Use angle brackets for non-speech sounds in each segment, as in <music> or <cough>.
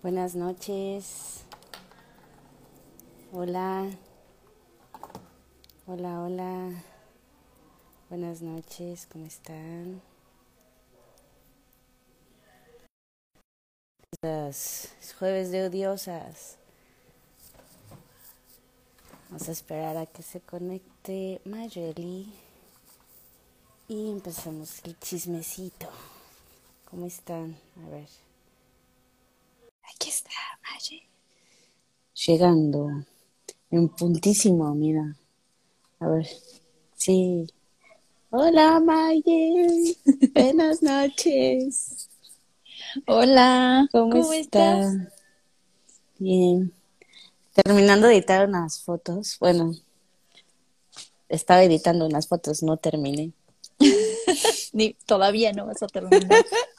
Buenas noches. Hola. Hola, hola. Buenas noches, ¿cómo están? Es jueves de odiosas. Vamos a esperar a que se conecte Mayeli y empezamos el chismecito. ¿Cómo están? A ver. Llegando en puntísimo, mira. A ver. Sí. Hola Mayeli. <laughs> Buenas noches. Hola, ¿Cómo, estás? Bien. Terminando de editar unas fotos. Bueno, estaba editando unas fotos, no terminé. <laughs> Ni, todavía no vas a terminar. <laughs>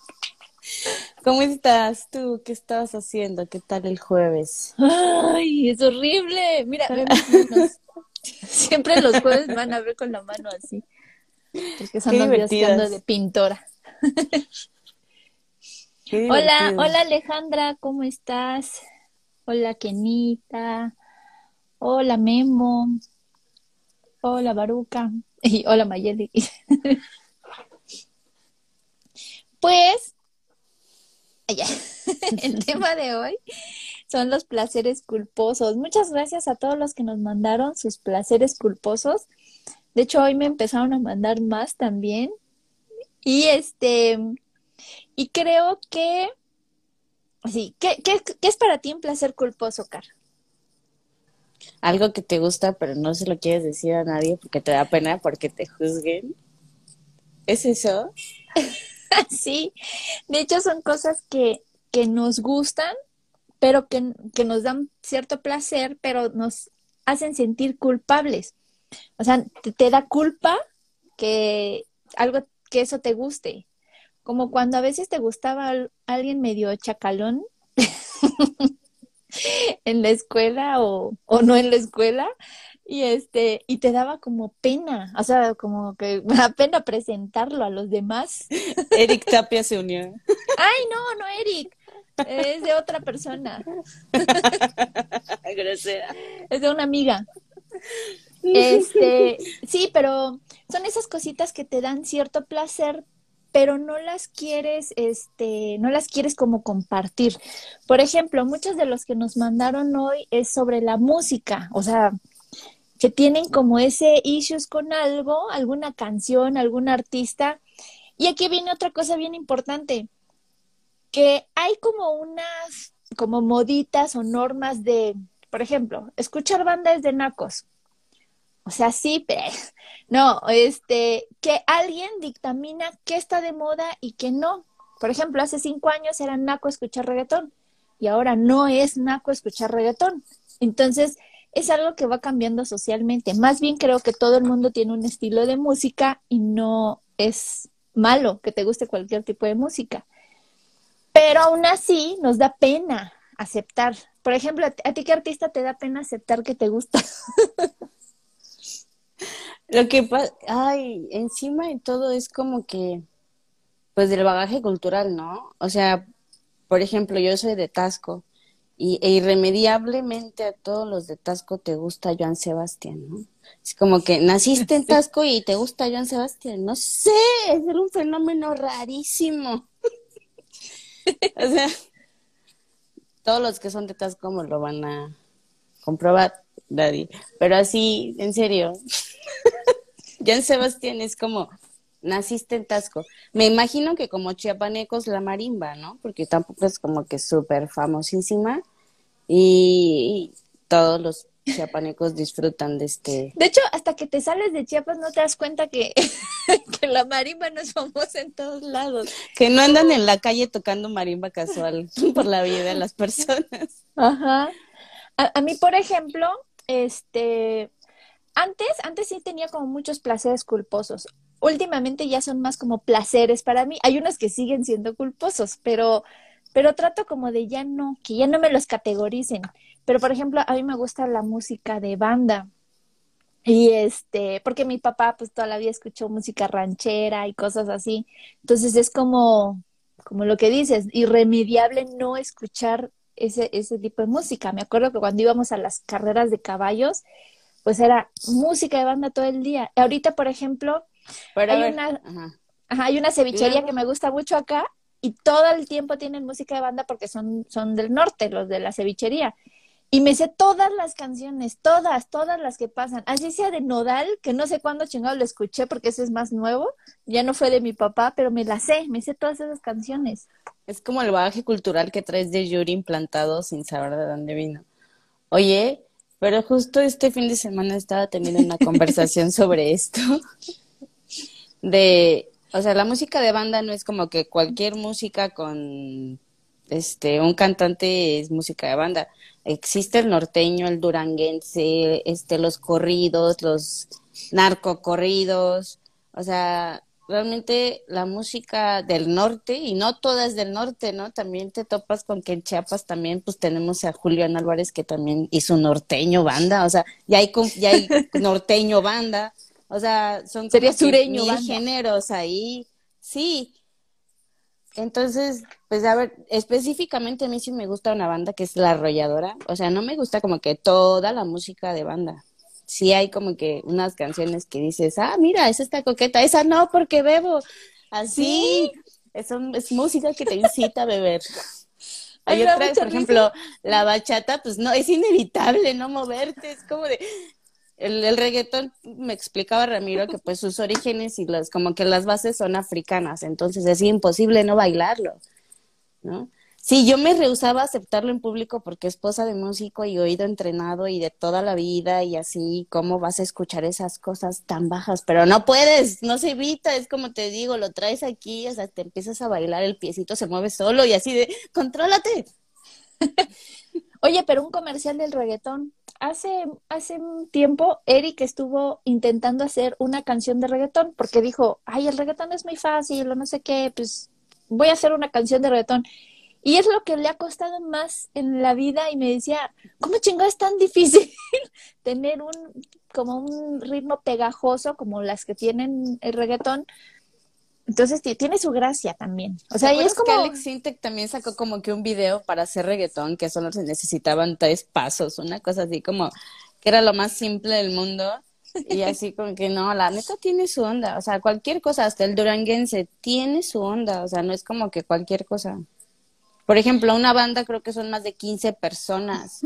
¿Cómo estás tú? ¿Qué estabas haciendo? ¿Qué tal el jueves? Ay, es horrible. Mira, ve mis manos. <laughs> Siempre los jueves me van a ver con la mano así. Son días que divertidas. de pintora. Hola, hola Alejandra, ¿cómo estás? Hola Kenita. Hola Memo. Hola Baruca. <laughs> Y hola Mayeli. <laughs> Pues. <laughs> el tema de hoy son los placeres culposos. Muchas gracias a todos los que nos mandaron sus placeres culposos. De hecho, hoy me empezaron a mandar más también. Y este, y creo que, sí, ¿qué, qué, qué es para ti un placer culposo, Car? Algo que te gusta, pero no se lo quieres decir a nadie porque te da pena porque te juzguen. ¿Es eso? <laughs> <laughs> Sí, de hecho son cosas que, que nos gustan, pero que, que nos dan cierto placer, pero nos hacen sentir culpables. O sea, te, da culpa que algo, que eso te guste. Como cuando a veces te gustaba al- alguien medio chacalón <laughs> en la escuela o, o no en la escuela, y este, y te daba como pena, o sea, como que me da pena presentarlo a los demás. <laughs> Eric Tapia se unió. Ay, no, no, Eric. Es de otra persona. Grosera. Es de una amiga. Este, sí, pero son esas cositas que te dan cierto placer, pero no las quieres, este, no las quieres como compartir. Por ejemplo, muchos de los que nos mandaron hoy es sobre la música, o sea, que tienen como ese issues con algo, alguna canción, algún artista. Y aquí viene otra cosa bien importante. que hay como unas, como moditas o normas de, por ejemplo, escuchar bandas de nacos. O sea, sí, pero <laughs> no, este, que alguien dictamina qué está de moda y qué no. Por ejemplo, hace cinco años era naco escuchar reggaetón y ahora no es naco escuchar reggaetón. Entonces, es algo que va cambiando socialmente. Más bien creo que todo el mundo tiene un estilo de música y no es malo que te guste cualquier tipo de música. Pero aún así nos da pena aceptar. Por ejemplo, ¿a ti- ¿a ti qué artista te da pena aceptar que te gusta? <laughs> Lo que pasa, ay, encima de todo es como que, pues del bagaje cultural, ¿no? O sea, por ejemplo, yo soy de Tasco y e irremediablemente a todos los de Tasco te gusta Joan Sebastián, ¿no? Es como que naciste en <laughs> Tasco y te gusta Joan Sebastián, no sé, es un fenómeno rarísimo. <laughs> O sea, todos los que son de Tasco me lo van a comprobar, Daddy. Pero así, en serio, <laughs> Joan Sebastián es como, naciste en Tasco. Me imagino que como chiapanecos la marimba, ¿no? Porque tampoco es como que súper famosísima. Y, y todos los chiapanecos disfrutan de este. De hecho, hasta que te sales de Chiapas no te das cuenta que, <laughs> que la marimba no es famosa en todos lados. Que no andan en la calle tocando marimba casual <laughs> por la vida de las personas. Ajá. A, a mí, por ejemplo, este, antes, antes sí tenía como muchos placeres culposos. Últimamente ya son más como placeres para mí. Hay unos que siguen siendo culposos, pero, pero trato como de ya no, que ya no me los categoricen. Pero, por ejemplo, a mí me gusta la música de banda. Y este, porque mi papá pues toda la vida escuchó música ranchera y cosas así. Entonces es como, como lo que dices, irremediable no escuchar ese, ese tipo de música. Me acuerdo que cuando íbamos a las carreras de caballos, pues era música de banda todo el día. Ahorita, por ejemplo, hay, una, hay una cevichería que me gusta mucho acá y todo el tiempo tienen música de banda porque son, son del norte, los de la cevichería. Y me sé todas las canciones, todas, todas las que pasan. Así sea de Nodal, que no sé cuándo chingado lo escuché porque ese es más nuevo. Ya no fue de mi papá, pero me la sé, me sé todas esas canciones. Es como el bagaje cultural que traes de Yuri implantado sin saber de dónde vino. Oye, pero justo este fin de semana estaba teniendo una <laughs> conversación sobre esto. De, o sea, la música de banda no es como que cualquier música con este un cantante es música de banda. Existe el norteño, el duranguense, este los corridos, los narcocorridos, o sea, realmente la música del norte, y no todas del norte, ¿no? También te topas con que en Chiapas también, pues tenemos a Julián Álvarez que también hizo norteño banda, o sea, ya hay, ya hay norteño banda, o sea, son Sería sureño géneros ahí, sí. Entonces, pues a ver, específicamente a mí sí me gusta una banda que es La Arrolladora, o sea, no me gusta como que toda la música de banda, sí hay como que unas canciones que dices, ah, mira, esa está coqueta, esa no, porque bebo. Así, es, es música que te incita a beber. <laughs> Hay otras, por ejemplo, la bachata, pues no, es inevitable no moverte, es como de... El, el reggaetón, me explicaba Ramiro que pues sus orígenes y las, como que las bases son africanas, entonces es imposible no bailarlo, ¿no? Sí, yo me rehusaba a aceptarlo en público porque esposa de músico y oído entrenado y de toda la vida y así, ¿cómo vas a escuchar esas cosas tan bajas? Pero no puedes, no se evita, es como te digo, lo traes aquí, o sea, te empiezas a bailar, el piecito se mueve solo y así de, contrólate. <laughs> Oye, pero un comercial del reggaetón. Hace, hace un tiempo Eric estuvo intentando hacer una canción de reggaetón porque dijo, ay, el reggaetón es muy fácil o no sé qué, pues voy a hacer una canción de reggaetón. Y es lo que le ha costado más en la vida y me decía, ¿cómo chingado es tan difícil <laughs> tener un como un ritmo pegajoso como las que tienen el reggaetón? Entonces tiene su gracia también. O sea, y es como que Alex Sintek también sacó como que un video para hacer reggaetón que solo se necesitaban tres pasos, una cosa así como que era lo más simple del mundo. Y así como que no, la neta tiene su onda, o sea, cualquier cosa, hasta el duranguense tiene su onda, o sea, no es como que cualquier cosa. Por ejemplo, una banda creo que son más de 15 personas.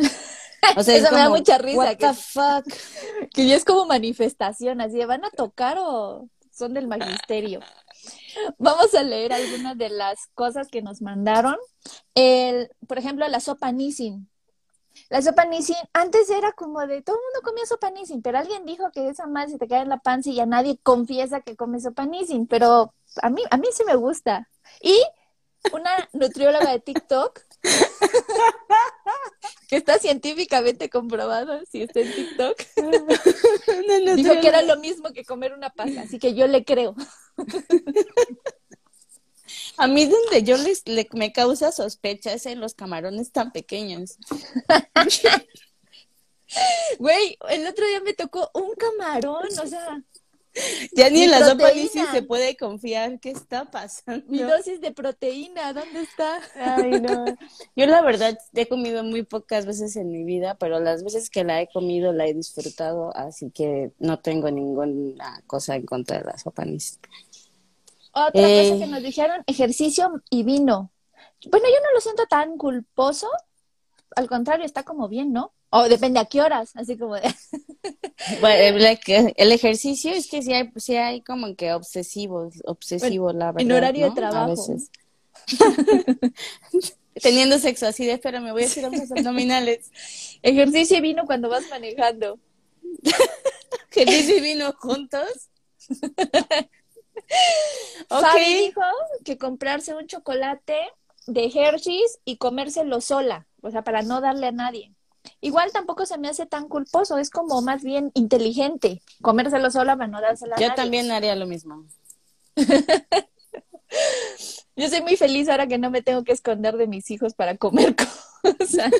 O sea, <laughs> Eso me da mucha risa. What the fuck? <laughs> Que ya es como manifestación, así ¿van a tocar o son del magisterio? <laughs> Vamos a leer algunas de las cosas que nos mandaron. El, por ejemplo, la sopa Nissin. La sopa Nissin, antes era como de todo el mundo comía sopa Nissin, pero alguien dijo que esa más se te cae en la panza y ya nadie confiesa que come sopa Nissin, pero a mí, a mí sí me gusta. Y una nutrióloga de TikTok <laughs> que está científicamente comprobado si está en TikTok. <laughs> Dijo que era lo mismo que comer una pasta, así que yo le creo. <laughs> A mí donde yo les, me causa sospecha es en los camarones tan pequeños. Güey, el otro día me tocó un camarón, o sea, <laughs> Ya ni en la sopa se puede confiar qué está pasando. Mi dosis de proteína, ¿dónde está? Ay, no. Yo la verdad he comido muy pocas veces en mi vida, pero las veces que la he comido la he disfrutado, así que no tengo ninguna cosa en contra de la sopa Otra cosa eh, que nos dijeron, ejercicio y vino. Bueno, yo no lo siento tan culposo, al contrario, está como bien, ¿no? O depende a qué horas, así como de... <laughs> Bueno, el ejercicio es que sí hay, sí hay como que obsesivos, obsesivo, la verdad. En horario de trabajo. A veces. <laughs> Teniendo sexo así de, espera, me voy a hacer unos abdominales. Ejercicio y vino cuando vas manejando. <laughs> Ejercicio y vino juntos. okay. dijo que comprarse un chocolate de Hershey's y comérselo sola, o sea, para no darle a nadie. Igual tampoco se me hace tan culposo, es como más bien inteligente comérselo sola para no dárselo a Yo también haría lo mismo. <laughs> Yo soy muy feliz ahora que no me tengo que esconder de mis hijos para comer <laughs> cosas.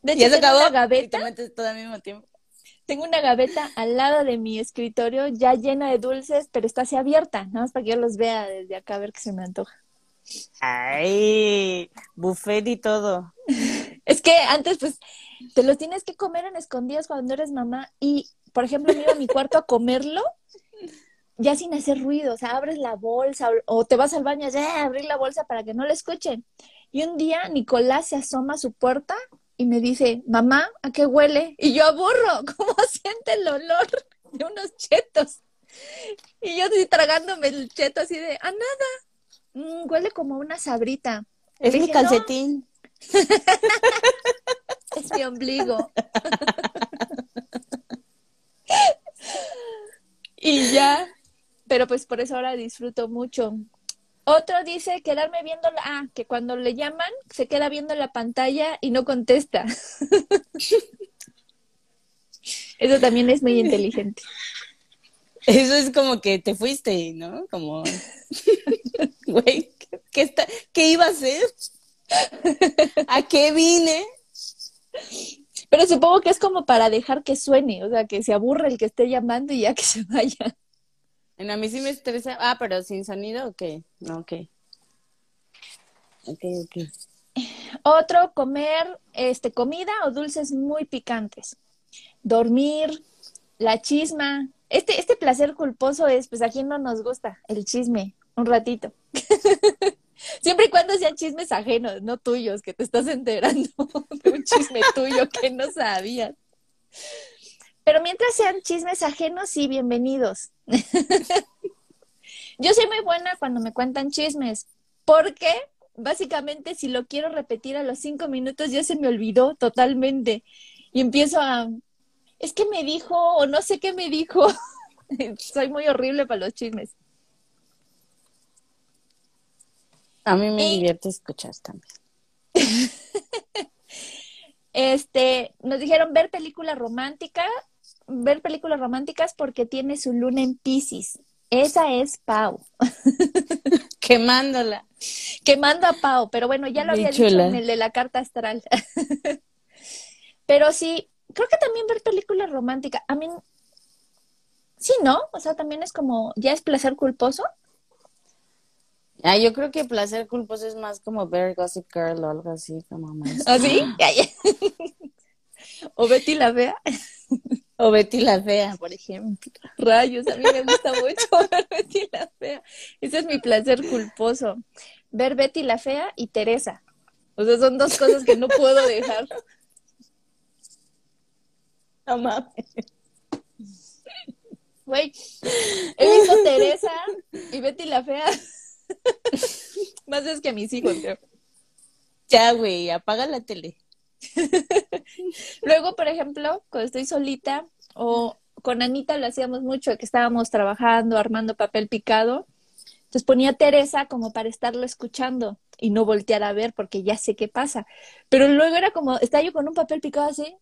De hecho, tengo una gaveta. todo al mismo tiempo. Tengo una gaveta al lado de mi escritorio ya llena de dulces, pero está así abierta, nada más para que yo los vea desde acá a ver qué se me antoja. Ay, buffet y todo. Es que antes, pues, te los tienes que comer en escondidas cuando eres mamá. Y, por ejemplo, me iba a mi cuarto a comerlo ya sin hacer ruido. O sea, abres la bolsa o, te vas al baño ya abrir la bolsa para que no le escuchen. Y un día Nicolás se asoma a su puerta y me dice, mamá, ¿a qué huele? Y yo aburro, <laughs> ¿cómo siente el olor de unos chetos? Y yo estoy tragándome el cheto así de, a nada, mm, huele como una sabrita. Es mi calcetín. <laughs> es mi ombligo. y ya, pero pues por eso ahora disfruto mucho. Otro dice quedarme viendo, la, ah, que cuando le llaman se queda viendo la pantalla y no contesta. <laughs> Eso también es muy <laughs> inteligente. Eso es como que te fuiste, ¿no? Como, <laughs> güey, ¿qué, está, ¿qué iba a hacer? ¿A qué vine? Pero supongo que es como para dejar que suene, o sea, que se aburre el que esté llamando y ya que se vaya. En a mí sí me estresa. Ah, pero sin sonido, ok. No, ok. Ok, ok. Otro, comer este, comida o dulces muy picantes. Dormir, la chisma. Este, este placer culposo es, pues a quién no nos gusta, el chisme, un ratito. <laughs> Siempre y cuando sean chismes ajenos, no tuyos, que te estás enterando <laughs> de un chisme tuyo que no sabías. Pero mientras sean chismes ajenos, sí, bienvenidos. <laughs> Yo soy muy buena cuando me cuentan chismes, porque básicamente si lo quiero repetir a los cinco minutos ya se me olvidó totalmente y empiezo a, es que me dijo o no sé qué me dijo. <laughs> soy muy horrible para los chismes. A mí me divierte escuchar también. <laughs> este, nos dijeron ver película romántica ver películas románticas porque tiene su luna en Pisces. Esa es Pau. <laughs> Quemándola. Quemando a Pau, pero bueno, ya lo había dicho en el de la carta astral. pero sí, creo que también ver películas románticas. A mí, sí, ¿no? O sea, también es como, ya es placer culposo. Ah, yo creo que placer culposo es más como ver Gossip Girl o algo así, como más. ¿Ah, sí? o Betty la Fea. O Betty la Fea, por ejemplo. Rayos, a mí me gusta mucho <laughs> ver Betty la Fea. Ese es mi placer culposo. Ver Betty la Fea y Teresa. O sea, son dos cosas que no puedo dejar. No mames. Güey, he visto <laughs> Teresa y Betty la Fea. <laughs> Más veces que a mis hijos, creo. Ya, güey, apaga la tele. <laughs> Luego, por ejemplo, cuando estoy solita o con Anita lo hacíamos mucho, que estábamos trabajando, armando papel picado. Entonces ponía a Teresa como para estarlo escuchando y no voltear a ver porque ya sé qué pasa. Pero luego era como, estaba yo con un papel picado así,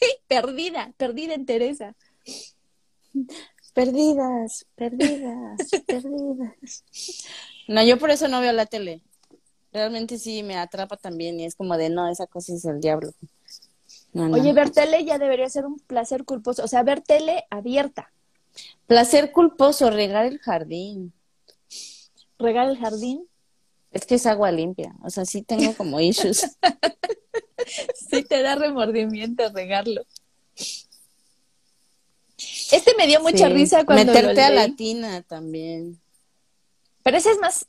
<laughs> perdida, perdida en Teresa. Perdidas, perdidas, <laughs> perdidas. No, yo por eso no veo la tele realmente sí me atrapa también y es como de, no, esa cosa es el diablo. Oye, ver tele ya debería ser un placer culposo, o sea, ver tele abierta. Placer culposo, regar el jardín. ¿Regar el jardín? Es que es agua limpia, o sea, sí tengo como issues. <laughs> sí te da remordimiento regarlo. Este me dio mucha risa cuando Meterte a la tina también. Pero ese es más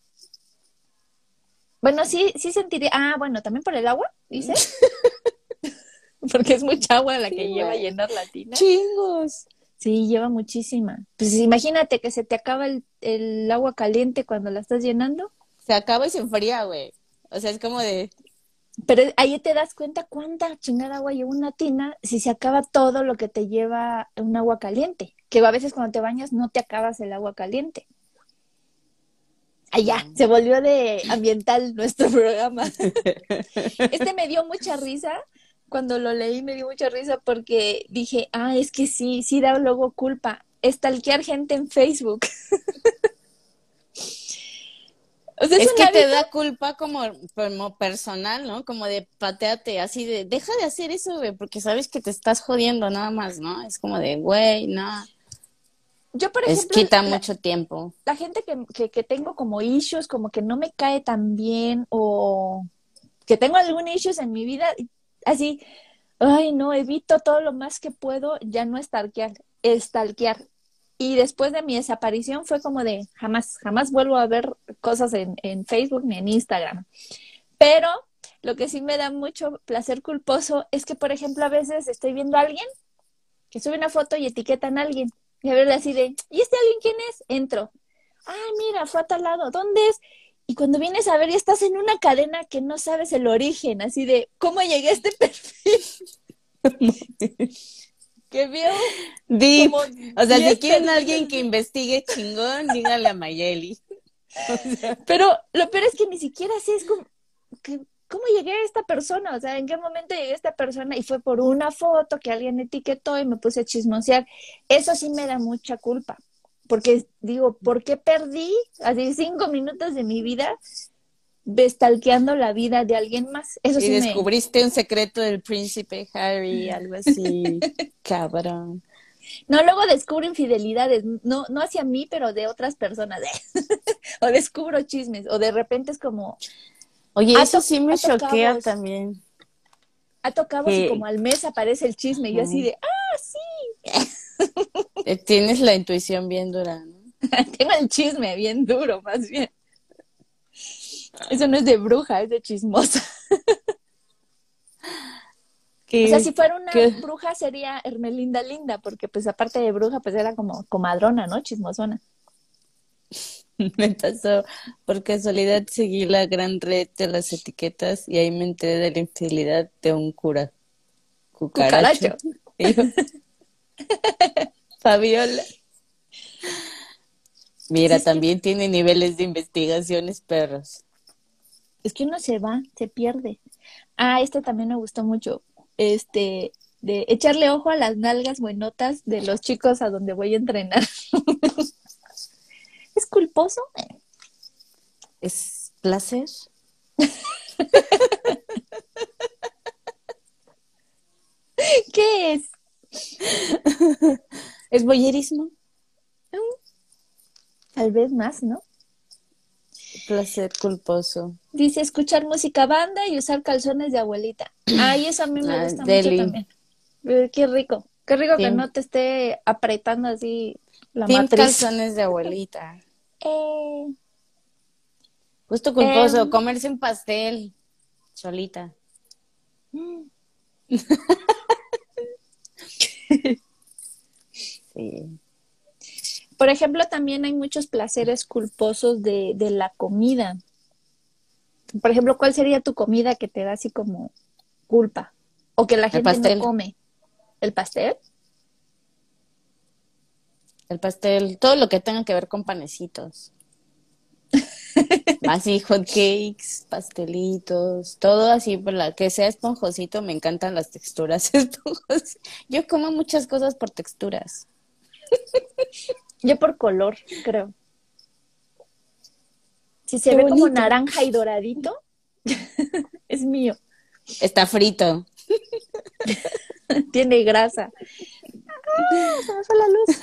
bueno, sí, sí sentiría. Ah, bueno, también por el agua, dice. <laughs> Porque es mucha agua la que lleva a llenar la tina. Chingos. Sí, lleva muchísima. Pues imagínate que se te acaba el, el agua caliente cuando la estás llenando. Se acaba y se enfría, güey. O sea, es como de. Pero ahí te das cuenta cuánta chingada agua lleva una tina si se acaba todo lo que te lleva un agua caliente. Que a veces cuando te bañas no te acabas el agua caliente. Allá, se volvió de ambiental nuestro <laughs> programa. Este me dio mucha risa. Cuando lo leí me dio mucha risa porque dije, ah, es que sí, sí da luego culpa. Estalquear gente en Facebook. <laughs> O sea, es, que te da culpa como, como personal, ¿no? Como de pateate, así de, deja de hacer eso, güey, porque sabes que te estás jodiendo nada más, ¿no? Es como de, güey, no. Yo, por ejemplo. quita mucho tiempo. La gente que, que, tengo como issues, como que no me cae tan bien o, que tengo algún issues en mi vida, así, ay, no, evito todo lo más que puedo ya no stalkear, stalkear. Y después de mi desaparición fue como de jamás, jamás vuelvo a ver cosas en, en Facebook ni en Instagram. Pero lo que sí me da mucho placer culposo es que, por ejemplo, a veces estoy viendo a alguien que sube una foto y etiquetan a alguien. Y a ver, así de, ¿y este alguien quién es? Entro. Ah, mira, fue a tal lado. ¿Dónde es? Y cuando vienes a ver, y estás en una cadena que no sabes el origen, así de, ¿cómo llegué a este <laughs> perfil? <laughs> que veo. Deep. O sea, si quieren a alguien que investigue chingón, díganle a Mayeli. <laughs> Pero lo peor es que ni siquiera sé, es como, ¿cómo llegué a esta persona? O sea, ¿en qué momento llegué a esta persona? Y fue por una foto que alguien etiquetó y me puse a chismosear. Eso sí me da mucha culpa, porque digo, ¿por qué perdí así cinco minutos de mi vida bestalqueando la vida de alguien más? Eso y descubriste un secreto del príncipe Harry, algo así, <laughs> cabrón. No, luego descubro infidelidades, no, no hacia mí, pero de otras personas. <laughs> o descubro chismes, o de repente es como, Oye, eso sí me choquea también. Ha tocado y como al mes aparece el chisme y yo así de, ah, sí. Tienes la intuición bien dura, ¿no? <laughs> Tengo el chisme bien duro, más bien. Eso no es de bruja, es de chismosa. <laughs> o sea, si fuera una bruja sería Hermelinda Linda, porque pues aparte de bruja, pues era como comadrona, ¿no? Chismosona. <laughs> me pasó por casualidad seguí la gran red de las etiquetas y ahí me enteré de la infidelidad de un cura cucaracho. <laughs> Fabiola. Mira, también tiene niveles de investigaciones perros. Es que uno se va, se pierde. Ah, este también me gustó mucho. Este, de echarle ojo a las nalgas buenotas de los chicos a donde voy a entrenar. <laughs> ¿Es culposo? ¿Es placer? <laughs> ¿Qué es? ¿Es boyerismo? Tal vez más, ¿no? Placer culposo. Dice escuchar música banda y usar calzones de abuelita. Ay, eso a mí me ah, gusta mucho también. Qué rico. Qué rico que no te esté apretando así la Team calzones de abuelita. <laughs> Eh, Gusto culposo, em. comerse un pastel solita. <laughs> Por ejemplo, también hay muchos placeres culposos de, de la comida. Por ejemplo, ¿cuál sería tu comida que te da así como culpa? O que la gente no come. ¿El pastel? El pastel, todo lo que tenga que ver con panecitos. <laughs> así, hot cakes, pastelitos, todo así, por la que sea esponjosito, me encantan las texturas <laughs> esponjosas. Yo como muchas cosas por texturas. Yo por color, creo. Si se ve como naranja y doradito, <laughs> es mío. Está frito. <laughs> Tiene grasa. Ah, se me fue la luz.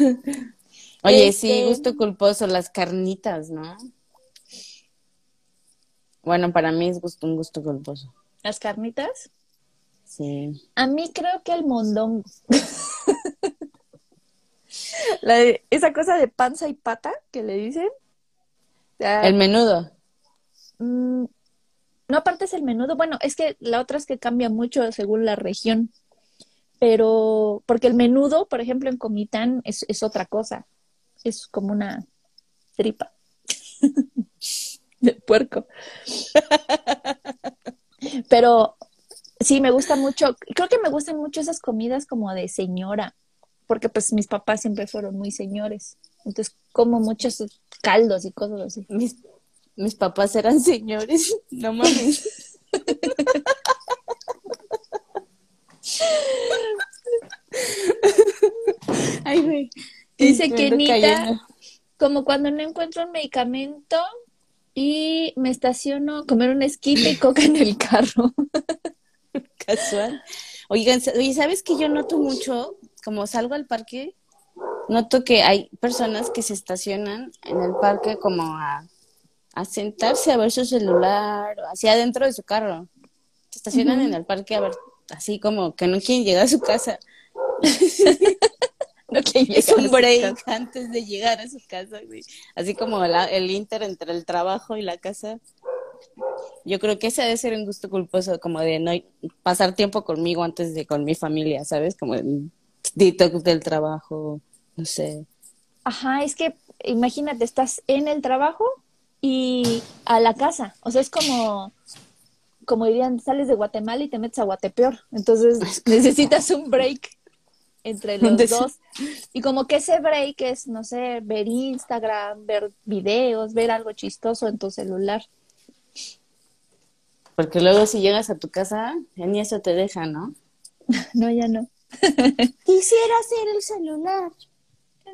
Oye, sí, este, gusto culposo, las carnitas, ¿no? Bueno, para mí es gusto, un gusto culposo. ¿Las carnitas? Sí. A mí creo que el mondongo. <laughs> esa cosa de panza y pata que le dicen. El menudo. Mm, no, aparte es el menudo. Bueno, es que la otra es que cambia mucho según la región. Pero, porque el menudo, por ejemplo, en Comitán es, es otra cosa es como una tripa <laughs> de puerco. <laughs> Pero sí, me gusta mucho, creo que me gustan mucho esas comidas como de señora, porque pues mis papás siempre fueron muy señores. Entonces como muchos caldos y cosas así. Mis, mis papás eran señores, <laughs> no mames. Ay, güey. Dice que Nita, como cuando no encuentro un medicamento y me estaciono a comer un esquite y coca en el carro. <laughs> Casual. Oigan, oye, ¿sabes que yo noto mucho, como salgo al parque, noto que hay personas que se estacionan en el parque como a, a sentarse a ver su celular, hacia adentro de su carro. se estacionan en el parque a ver, así como que no quieren llegar a su casa. <laughs> No quieren Es un break antes de llegar a su casa, güey. Así como la- el inter entre el trabajo y la casa. Yo creo que ese debe ser un gusto culposo, como de no pasar tiempo conmigo antes de con mi familia, ¿sabes? Como el detox del trabajo, no sé. Ajá, es que imagínate, estás en el trabajo y a la casa. O sea, es como, como dirían, sales de Guatemala y te metes a Guatepeor. Entonces <laughs> necesitas un break entre <laughs> los dos. Y como que ese break es, no sé, ver Instagram, ver videos, ver algo chistoso en tu celular. Porque luego si llegas a tu casa, ya ni eso te deja, ¿no? <laughs> No, ya no. Quisiera hacer el celular.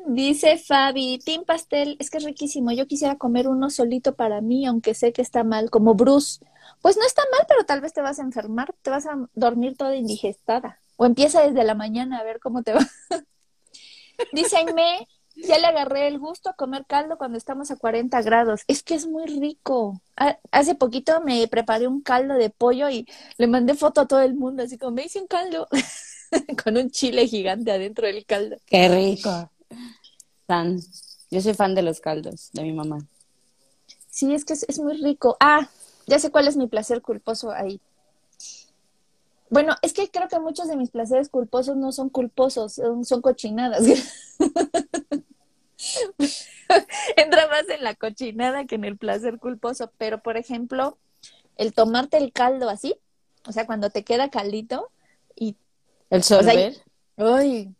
Dice Fabi, Team Pastel, es que es riquísimo. Yo quisiera comer uno solito para mí, aunque sé que está mal, como Bruce. Pues no está mal, pero tal vez te vas a enfermar, te vas a dormir toda indigestada. O empieza desde la mañana a ver cómo te va. <laughs> Dice Aime, ya le agarré el gusto a comer caldo cuando estamos a 40 grados. Es que es muy rico. Ha- Hace poquito me preparé un caldo de pollo y le mandé foto a todo el mundo, así como me hice un caldo <laughs> con un chile gigante adentro del caldo. Qué rico. Fan. Yo soy fan de los caldos de mi mamá. Sí, es que es, es muy rico. Ah, ya sé cuál es mi placer culposo ahí. Bueno, es que creo que muchos de mis placeres culposos no son culposos, son, son cochinadas. <laughs> Entra más en la cochinada que en el placer culposo, pero por ejemplo, el tomarte el caldo así, o sea, cuando te queda caldito y, El sea, sorber. ay,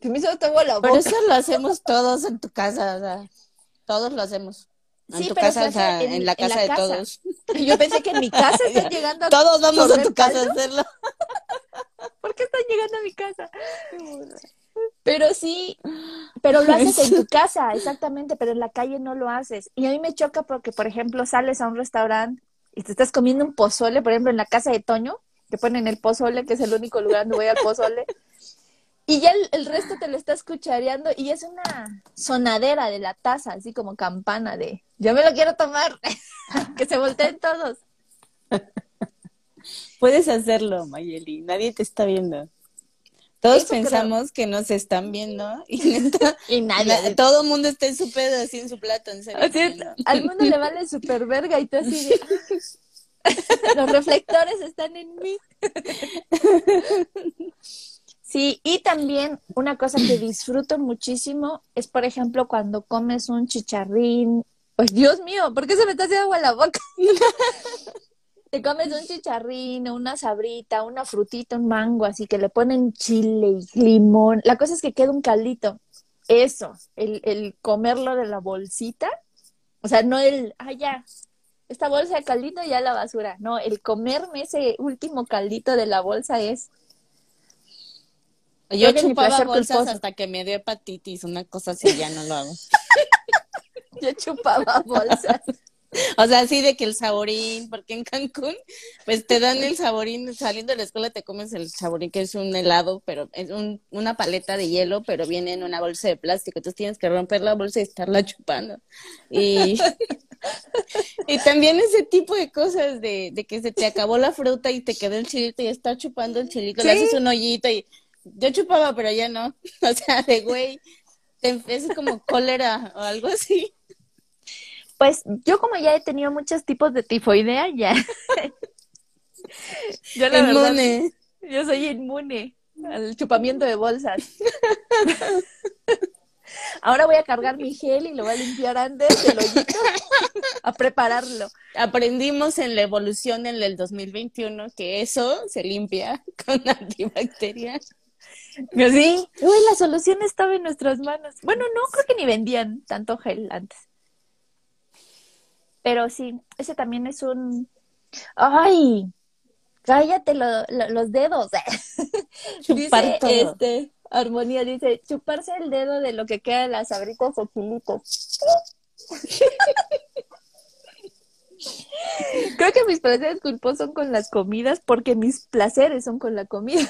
que me hizo todo la boca. Pero eso lo hacemos todos en tu casa, o sea, todos lo hacemos. En Sí, tu pero casa, o sea, en, en- la en casa la de casa. todos. <laughs> Yo pensé que en mi casa están <laughs> llegando a Todos vamos a tu casa a hacerlo. <laughs> ¿Por qué están llegando a mi casa? Pero sí, pero lo haces en tu casa, exactamente, pero en la calle no lo haces. Y a mí me choca porque, por ejemplo, sales a un restaurante y te estás comiendo un pozole, por ejemplo, en la casa de Toño, que ponen el pozole, que es el único lugar donde voy al pozole, y ya el, el resto te lo estás cuchareando y es una sonadera de la taza, así como campana de, yo me lo quiero tomar, <laughs> que se volteen todos. Puedes hacerlo, Mayeli. Nadie te está viendo. Todos Eso creo. pensamos que nos están viendo y <laughs> neta, Y nadie. na- todo el mundo está en su pedo, así en su plato, en serio. Así es, comiendo. al mundo le vale super verga y tú así de... Los reflectores están en mí. <laughs> Sí, y también una cosa que disfruto muchísimo es, por ejemplo, cuando comes un chicharrín. ¡Ay, Dios mío! ¿Por qué se me está haciendo agua en la boca? <laughs> Te comes un chicharrín, una sabrita, una frutita, un mango, así que le ponen chile y limón. La cosa es que queda un caldito. Eso, el, el comerlo de la bolsita. O sea, no el, ah, ya, esta bolsa de caldito ya la basura. No, el comerme ese último caldito de la bolsa es. Yo chupaba bolsas culposo. hasta que me dio hepatitis, una cosa así, ya no lo hago. <laughs> Yo chupaba bolsas. O sea, así de que el saborín, porque en Cancún, pues te dan el saborín, saliendo de la escuela te comes el saborín, que es un helado, pero es un, una paleta de hielo, pero viene en una bolsa de plástico, entonces tienes que romper la bolsa y estarla chupando. Y, <laughs> y también ese tipo de cosas de, de que se te acabó la fruta y te quedó el chilito y estás chupando el chilito, le haces un hoyito y yo chupaba, pero ya no. <laughs> O sea, de güey, te es como cólera o algo así. Pues yo como ya he tenido muchos tipos de tifoidea, ya. <laughs> yo la verdad, yo soy inmune al chupamiento de bolsas. <laughs> Ahora voy a cargar mi gel y lo voy a limpiar antes del hoyito a prepararlo. Aprendimos en la evolución en el 2021 que eso se limpia con antibacterial. Sí. Uy, la solución estaba en nuestras manos. Bueno, no, creo que ni vendían tanto gel antes. Pero sí, ese también es un... ¡Ay! Cállate lo- lo- los dedos. <laughs> Chupar dice, todo. este, Armonía dice, chuparse el dedo de lo que queda de las sabritas o chilitos. <laughs> Creo que mis placeres culposos son con las comidas porque mis placeres son con la comida.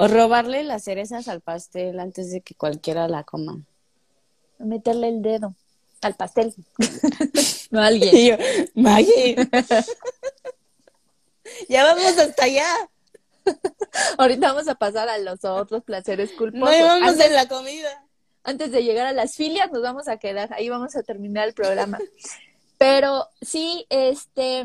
O robarle las cerezas al pastel antes de que cualquiera la coma. Meterle el dedo al pastel. <laughs> no a alguien. Y yo, Maggie. <laughs> Ya vamos hasta allá. <laughs> Ahorita vamos a pasar a los otros placeres culposos. No vamos antes, en la comida. antes de llegar a las filias, nos vamos a quedar. Ahí vamos a terminar el programa. Pero sí, este.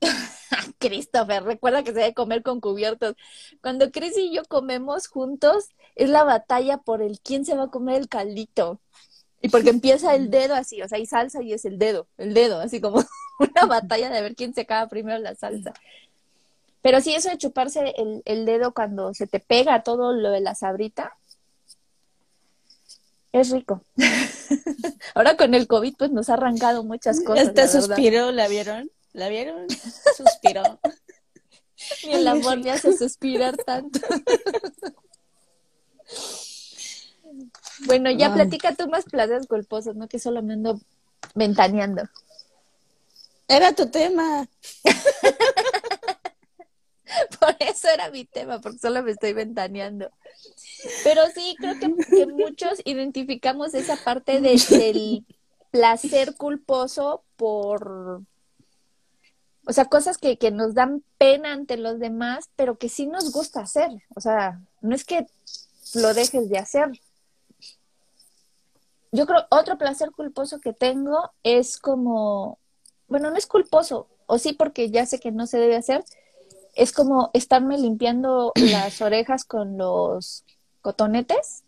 <laughs> Christopher, recuerda que se debe comer con cubiertos. Cuando Chris y yo comemos juntos, es la batalla por el quién se va a comer el caldito. Y porque <laughs> empieza el dedo así, o sea, hay salsa y es el dedo, el dedo, así como <laughs> una batalla de ver quién se acaba primero la salsa. Pero sí, eso de chuparse el, el dedo cuando se te pega todo lo de la sabrita, es rico. Ahora con el COVID, pues nos ha arrancado muchas cosas. Verdad. suspiró, ¿la vieron? ¿La vieron? Suspiró. <laughs> Ni el amor me hace suspirar tanto. bueno, ya Ay. platica tú más placeres culposos, ¿no? Que solo me ando ventaneando. Era tu tema. <laughs> Por eso era mi tema, porque solo me estoy ventaneando. Pero sí, creo que, que muchos identificamos esa parte de- del placer culposo por, o sea, cosas que, que nos dan pena ante los demás, pero que sí nos gusta hacer. O sea, no es que lo dejes de hacer. Yo creo, otro placer culposo que tengo es como, bueno, no es culposo, o sí porque ya sé que no se debe hacer, es como estarme limpiando <clears throat> las orejas con los cotonetes.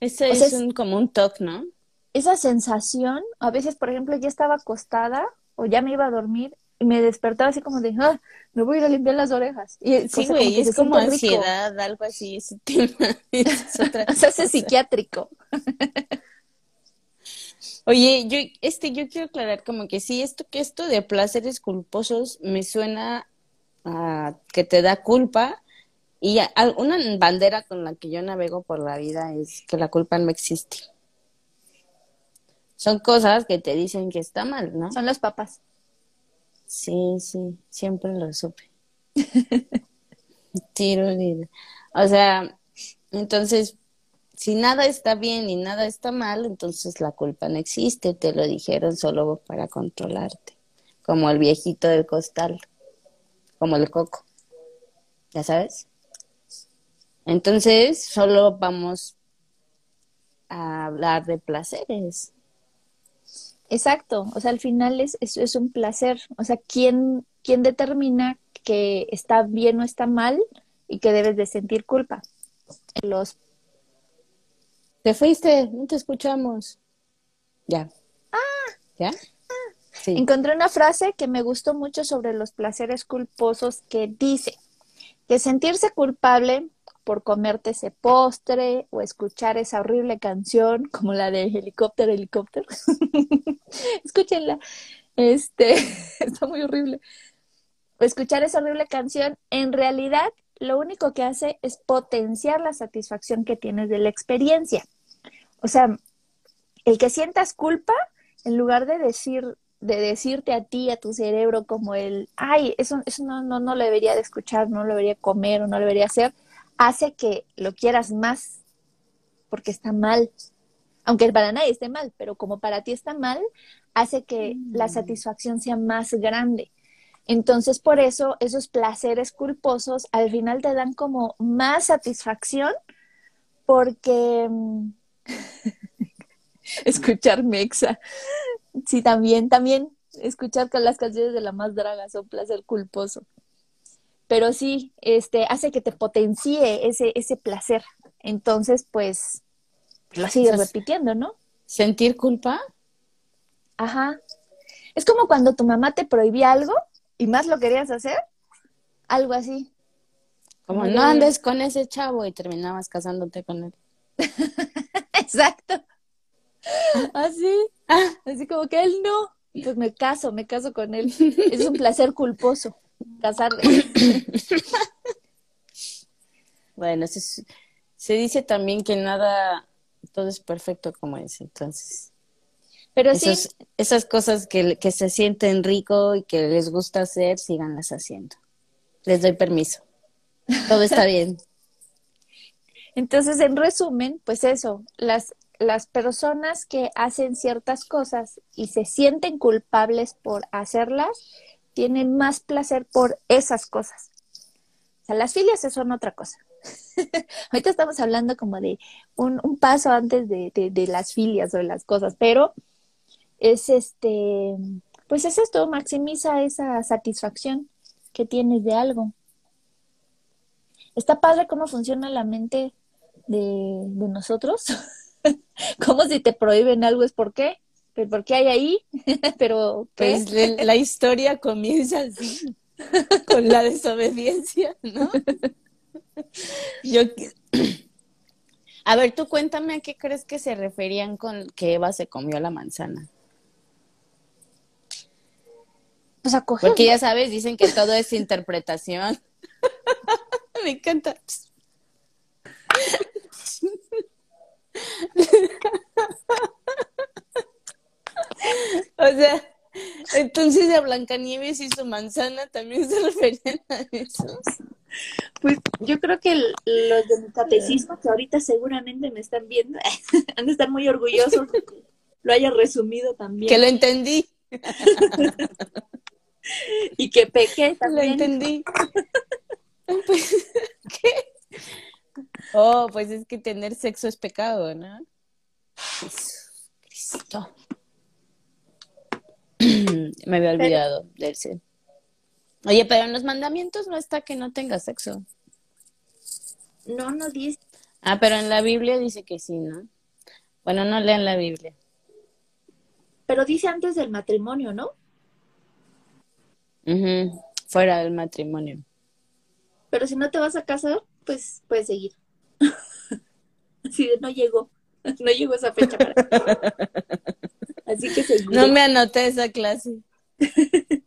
Ese O sea, es es- un, como un toque, ¿no? Esa sensación, a veces, por ejemplo, ya estaba acostada o ya me iba a dormir y me despertaba así como de, ah, me voy a ir a limpiar las orejas. Y, Sí, cosa güey, que es como rico. ansiedad, algo así, ese <laughs> tema. Es otra <laughs> O sea, psiquiátrico. <laughs> Oye, yo, este, yo quiero aclarar como que sí, esto que esto de placeres culposos me suena a que te da culpa y a- una bandera con la que yo navego por la vida es que la culpa no existe. Son cosas que te dicen que está mal, ¿no? Son los papás. Sí, sí, siempre lo supe. <laughs> Tiro. O sea, entonces, si nada está bien y nada está mal, entonces la culpa no existe, te lo dijeron solo para controlarte, como el viejito del costal, como el coco, ¿ya sabes? Entonces, solo vamos a hablar de placeres. Exacto. O sea, al final es, es, es un placer. O sea, ¿quién, ¿quién determina que está bien o está mal y que debes de sentir culpa? Los Te fuiste, no te escuchamos. Ya. ¿Ya? Sí. Encontré una frase que me gustó mucho sobre los placeres culposos que dice que sentirse culpable por comerte ese postre o escuchar esa horrible canción <laughs> como la de helicóptero, helicóptero. <laughs> Escúchenla. Este, <laughs> está muy horrible. Escuchar esa horrible canción, en realidad lo único que hace es potenciar la satisfacción que tienes de la experiencia. O sea, el que sientas culpa, en lugar de decir, de decirte a ti, a tu cerebro, como el, ay, eso, eso no, no, no lo debería de escuchar, no lo debería comer o no lo debería hacer, hace que lo quieras más porque está mal. Aunque para nadie esté mal, pero como para ti está mal, hace que la satisfacción sea más grande. Entonces, por eso, esos placeres culposos al final te dan como más satisfacción porque mm, <laughs> escuchar Mexa. Sí, también, también escuchar con las canciones de la más draga son placer culposo. Pero sí, este, hace que te potencie ese, ese placer. Entonces, pues, lo sigues Entonces- repitiendo, ¿no? ¿Sentir culpa? Ajá. Es como cuando tu mamá te prohibía algo y más lo querías hacer. Algo así. Como no andes con ese chavo y terminabas casándote con él. <laughs> Exacto. Así. Ah, Así como que él no. Pues me caso, me caso con él. Es un <laughs> placer culposo casar. <coughs> bueno, se, se dice también que nada, todo es perfecto como es, entonces. Pero sí, Esos- esas cosas que, que se sienten rico y que les gusta hacer, síganlas haciendo. Les doy permiso. Todo está <laughs> bien. entonces en resumen, pues eso, las, las personas que hacen ciertas cosas y se sienten culpables por hacerlas, tienen más placer por esas cosas. O sea, las filias son otra cosa. <laughs> Ahorita estamos hablando como de un, paso antes de, de, las filias o de las cosas, pero es este, pues es esto, maximiza esa satisfacción que tienes de algo. Está padre cómo funciona la mente de, de nosotros. <laughs> como si te prohíben algo es por qué. ¿Pero por qué hay ahí? <laughs> Pero pues la historia comienza así, con la desobediencia, ¿no? <laughs> Yo <clears throat> A ver, tú cuéntame a qué crees que se referían con que Eva se comió la manzana. Pues a coger. Porque ya sabes, dicen que todo es interpretación. <laughs> Me encanta. Sea, entonces a Blancanieves y su manzana también se referían a eso. Pues yo creo que los de mi catecismo, que ahorita seguramente me están viendo, <laughs> han de estar muy orgullosos de que lo haya resumido también. Que lo entendí. <laughs> y que pequé también. Lo entendí. <laughs> Pues, ¿qué? Oh, pues es que tener sexo es pecado, ¿no? Cristo. <clears throat> Me había olvidado de ese. Oye, pero en los mandamientos no está que no tenga sexo. No, no dice. Ah, pero en la Biblia dice que sí, ¿no? Bueno, no lean la Biblia. Pero dice antes del matrimonio, ¿no? Fuera del matrimonio. Pero si no te vas a casar, pues puedes seguir. <laughs> De no llegó. <laughs> No llegó esa fecha para <laughs> Así que No me anoté esa clase. <laughs>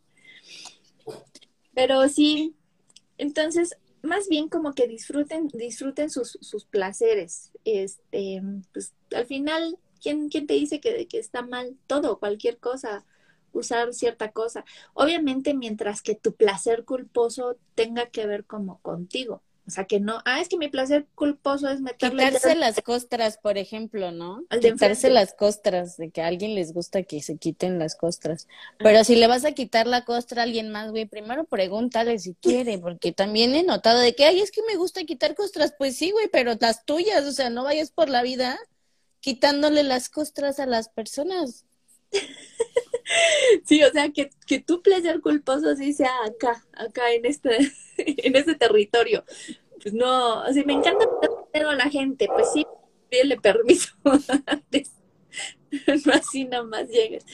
Pero sí, entonces, más bien como que disfruten, disfruten sus, sus placeres. Este, pues al final, ¿quién, quién te dice que, que está mal todo, cualquier cosa? usar cierta cosa. Obviamente, mientras que tu placer culposo tenga que ver como contigo. O sea, que no, ah, es que mi placer culposo es meterle... Quitarse las costras, por ejemplo, ¿no? Quitarse las costras, de que a alguien les gusta que se quiten las costras. Pero si le vas a quitar la costra a alguien más, güey, primero pregúntale si quiere, porque también he notado de que, ay, es que me gusta quitar costras. Pues sí, güey, pero las tuyas, o sea, no vayas por la vida quitándole las costras a las personas. <laughs> <laughs> Sí, o sea, que, que tu placer culposo sí sea acá, acá en este, <laughs> en este territorio. Pues no, o sea, me encanta pero a la gente, pues sí, pídele permiso <laughs> antes. No así nomás llegues.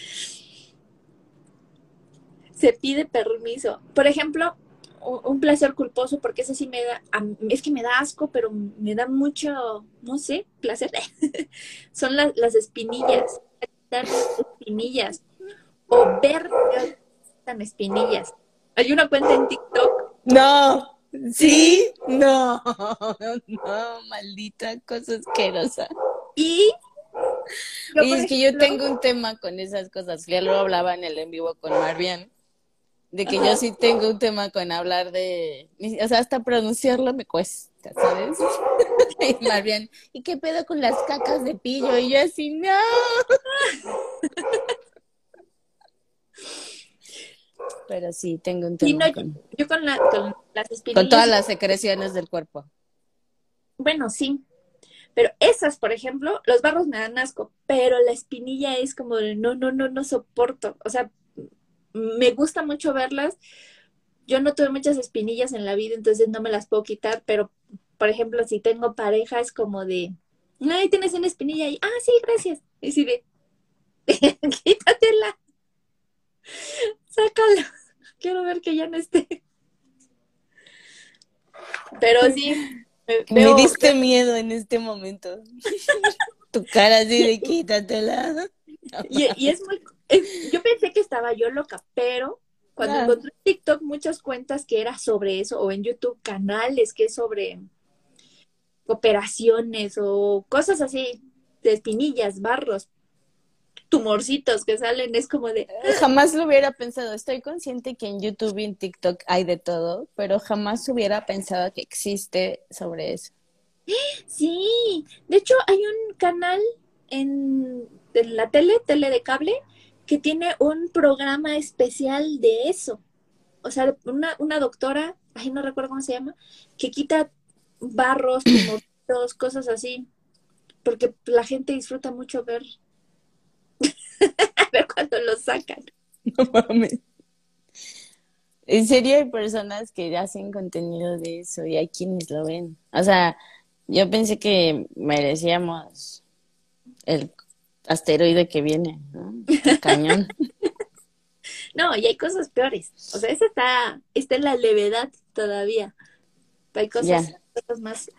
Se pide permiso. Por ejemplo, un placer culposo, porque eso sí me da, es que me da asco, pero me da mucho, no sé, placer. Son las, las espinillas, las espinillas o ver tan espinillas. Hay una cuenta en TikTok. No, sí, no, <laughs> no, maldita cosa asquerosa. Y y es que yo tengo un tema con esas cosas. Ya lo hablaba en el en vivo con Marvian. De que yo sí tengo un tema con hablar de. O sea, hasta pronunciarlo me cuesta, ¿sabes? <laughs> y Marvian, ¿y qué pedo con las cacas de pillo? Y yo así, no. <laughs> Pero sí, tengo un tema. con, yo con, las espinillas. Con todas las secreciones del cuerpo. Bueno, sí. Pero esas, por ejemplo, los barros me dan asco, pero la espinilla es como de no, no, no, no soporto. O sea, me gusta mucho verlas. Yo no tuve muchas espinillas en la vida, entonces no me las puedo quitar, pero por ejemplo, si tengo pareja es como de, ay, tienes una espinilla ahí, ah, sí, gracias. Y si de, <laughs> quítatela <laughs> sácala. Quiero ver que ya no esté. Pero sí. Me, <laughs> diste miedo en este momento. <laughs> tu cara así de quítatela. y, es muy. yo pensé que estaba yo loca, pero cuando encontré en TikTok muchas cuentas que era sobre eso, o en YouTube canales que es sobre operaciones o cosas así, de espinillas, barros, tumorcitos que salen, es como de... Jamás lo hubiera pensado, estoy consciente que en YouTube y en TikTok hay de todo, pero jamás hubiera pensado que existe sobre eso. Sí, de hecho hay un canal en, en la tele, tele de cable, que tiene un programa especial de eso. o sea, una, una doctora, ay, no recuerdo cómo se llama, que quita barros, tumoritos, cosas así, porque la gente disfruta mucho ver, <laughs> ver cuando lo sacan. No mames. En serio hay personas que hacen contenido de eso y hay quienes lo ven. O sea, yo pensé que merecíamos el asteroide que viene, ¿no? El cañón. <laughs> no, y hay cosas peores. O sea, esa está, está en la levedad todavía. Hay cosas, más,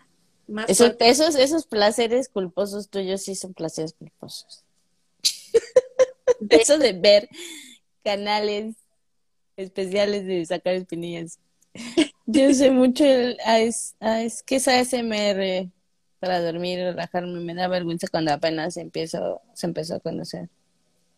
más esos, esos placeres culposos tuyos sí son placeres culposos. <laughs> <laughs> Eso de ver canales especiales de sacar espinillas. Yo sé mucho el, es, es, que es ASMR para dormir, relajarme, me da vergüenza cuando apenas empiezo, se empezó a conocer.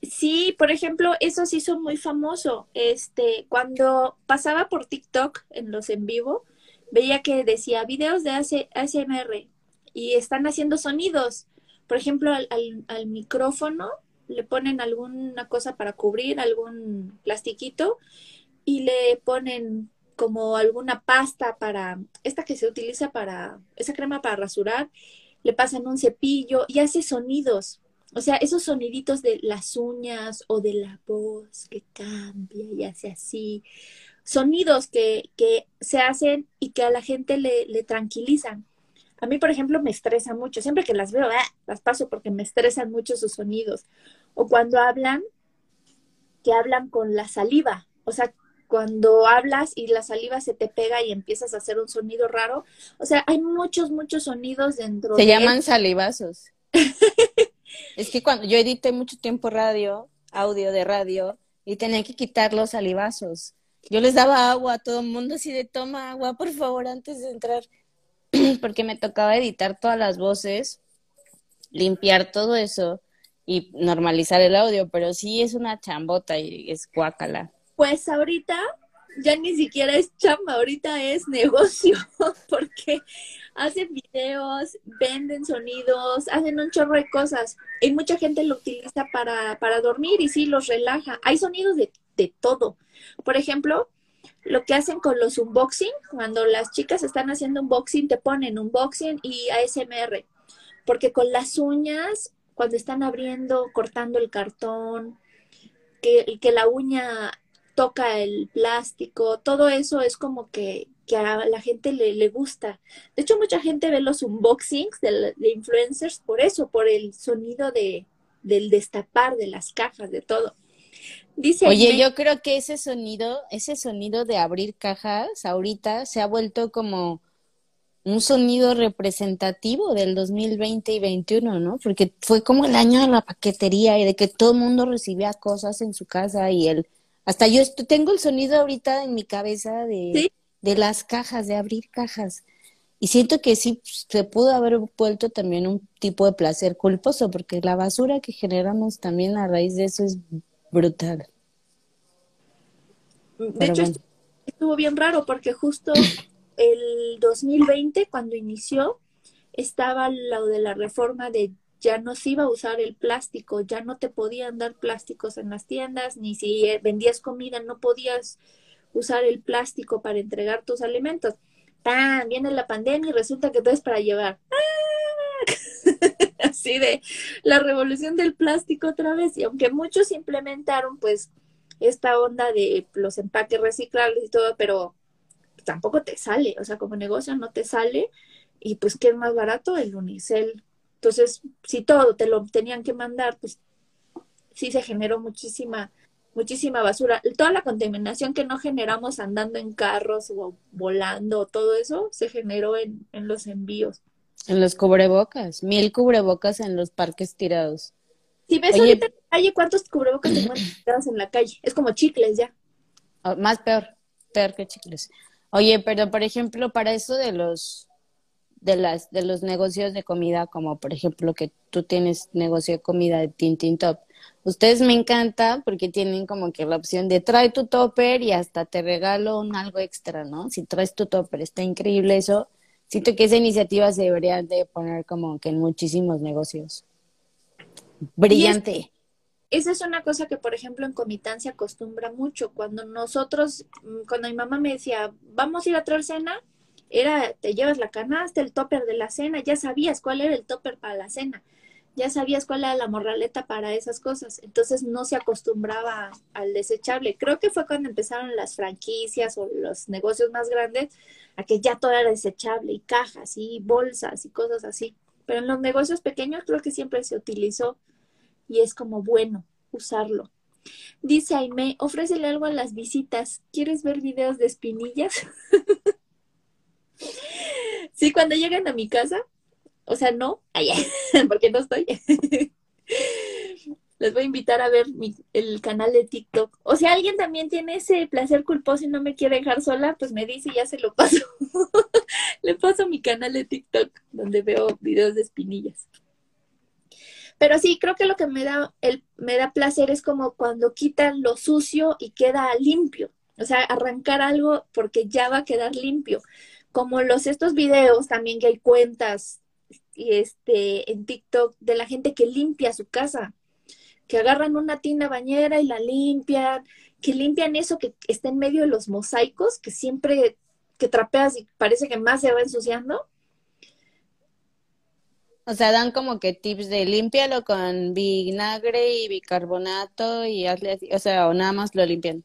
Sí, por ejemplo, eso se hizo muy famoso. Este, cuando pasaba por TikTok en los en vivo, veía que decía videos de ASMR y están haciendo sonidos. Por ejemplo, al, al micrófono le ponen alguna cosa para cubrir, algún plastiquito y le ponen como alguna pasta para, esta que se utiliza para, esa crema para rasurar, le pasan un cepillo y hace sonidos. O sea, esos soniditos de las uñas o de la voz que cambia y hace así. Sonidos que, que se hacen y que a la gente le, le tranquilizan. A mí, por ejemplo, me estresa mucho. Siempre que las veo, ¡ah! las paso porque me estresan mucho sus sonidos. O cuando hablan, que hablan con la saliva. O sea, cuando hablas y la saliva se te pega y empiezas a hacer un sonido raro. O sea, hay muchos, muchos sonidos dentro se llaman salivazos. <laughs> es que cuando yo edité mucho tiempo radio, audio de radio, y tenía que quitar los salivazos. Yo les daba agua a todo el mundo así de toma agua, por favor, antes de entrar. <clears throat> porque me tocaba editar todas las voces, limpiar todo eso y normalizar el audio, pero sí es una chambota y es guacala. Pues ahorita ya ni siquiera es chamba, ahorita es negocio, <laughs> porque hacen videos, venden sonidos, hacen un chorro de cosas. Y mucha gente lo utiliza para, para dormir y sí, los relaja. Hay sonidos de, de todo. Por ejemplo, lo que hacen con los unboxing, cuando las chicas están haciendo unboxing, te ponen unboxing y ASMR, porque con las uñas, cuando están abriendo, cortando el cartón, que, que la uña toca el plástico, todo eso es como que, que a la gente le, le, gusta. De hecho, mucha gente ve los unboxings de, de influencers por eso, por el sonido de, del destapar de las cajas, de todo. Oye, yo creo que ese sonido, ese sonido de abrir cajas ahorita se ha vuelto como un sonido representativo del 2020 y 21, ¿no? Porque fue como el año de la paquetería y de que todo el mundo recibía cosas en su casa y el hasta yo tengo el sonido ahorita en mi cabeza de, de las cajas, de abrir cajas. Y siento que sí se pudo haber vuelto también un tipo de placer culposo, porque la basura que generamos también a raíz de eso es brutal. De hecho, estuvo bien raro porque justo <coughs> el 2020, cuando inició, estaba lo de la reforma de ya no se iba a usar el plástico, ya no te podían dar plásticos en las tiendas, ni si vendías comida no podías usar el plástico para entregar tus alimentos. ¡Pam! Viene la pandemia y resulta que todo es para llevar. <laughs> Así de la revolución del plástico otra vez. Y aunque muchos implementaron pues esta onda de los empaques reciclables y todo, pero tampoco te sale, o sea, como negocio no te sale y pues ¿qué es más barato? El unicel. Entonces, si todo te lo tenían que mandar, pues sí se generó muchísima muchísima basura. Toda la contaminación que no generamos andando en carros o volando, todo eso se generó en, en los envíos. En los cubrebocas, mil cubrebocas en los parques tirados. Si ves ahorita en la calle, ¿cuántos cubrebocas te encuentras en la calle? Es como chicles ya. Ah, más peor, peor que chicles. Oye, pero por ejemplo, para eso de los de las de los negocios de comida, como por ejemplo que tú tienes negocio de comida de Tintin Top, ustedes me encanta porque tienen como que la opción de trae tu topper y hasta te regalo un algo extra, ¿no? Si traes tu topper, está increíble eso. Siento que esa iniciativa se debería de poner como que en muchísimos negocios. Brillante. Esa es una cosa que, por ejemplo, en Comitán se acostumbra mucho. Cuando nosotros, mm, cuando mi mamá me decía, vamos a ir a traer cena, era, te llevas la canasta, el topper de la cena, ya sabías cuál era el topper para la cena, ya sabías cuál era la morraleta para esas cosas. Entonces no se acostumbraba al desechable. Creo que fue cuando empezaron las franquicias o los negocios más grandes a que ya todo era desechable y cajas y bolsas y cosas así. Pero en los negocios pequeños creo que siempre se utilizó y es como bueno usarlo. Dice Aime, ofrécele algo a las visitas. ¿Quieres ver videos de espinillas? <laughs> sí, cuando llegan a mi casa, o sea, no, allá, <laughs> porque no estoy. <laughs> Les voy a invitar a ver el canal de TikTok. O si alguien también tiene ese placer culposo y no me quiere dejar sola, pues me dice y ya se lo paso. Le paso mi canal de TikTok donde veo videos de espinillas. Pero sí, creo que lo que me da, el, me da placer es como cuando quitan lo sucio y queda limpio. O sea, arrancar algo porque ya va a quedar limpio. Como los estos videos también que hay cuentas y este en TikTok de la gente que limpia su casa, que agarran una tina bañera y la limpian, que limpian eso que está en medio de los mosaicos, que siempre que trapeas y parece que más se va ensuciando o sea, dan como que tips de límpialo con vinagre y bicarbonato y hazle así, o sea, o nada más lo limpian.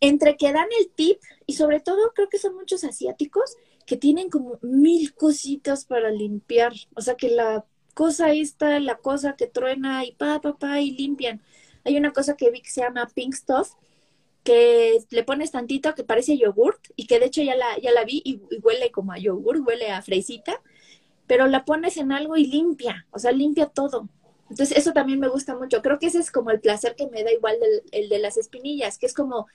Entre que dan el tip y sobre todo creo que son muchos asiáticos que tienen como mil cositas para limpiar, o sea, que la cosa esta, la cosa que truena y pa, pa, pa, y limpian. Hay una cosa que vi que se llama Pink Stuff, que le pones tantito que parece yogurt y que de hecho ya la, ya la vi y, huele como a yogurt, huele a fresita pero la pones en algo y limpia, o sea, limpia todo. Entonces, eso también me gusta mucho. Creo que ese es como el placer que me da igual el de las espinillas, que es como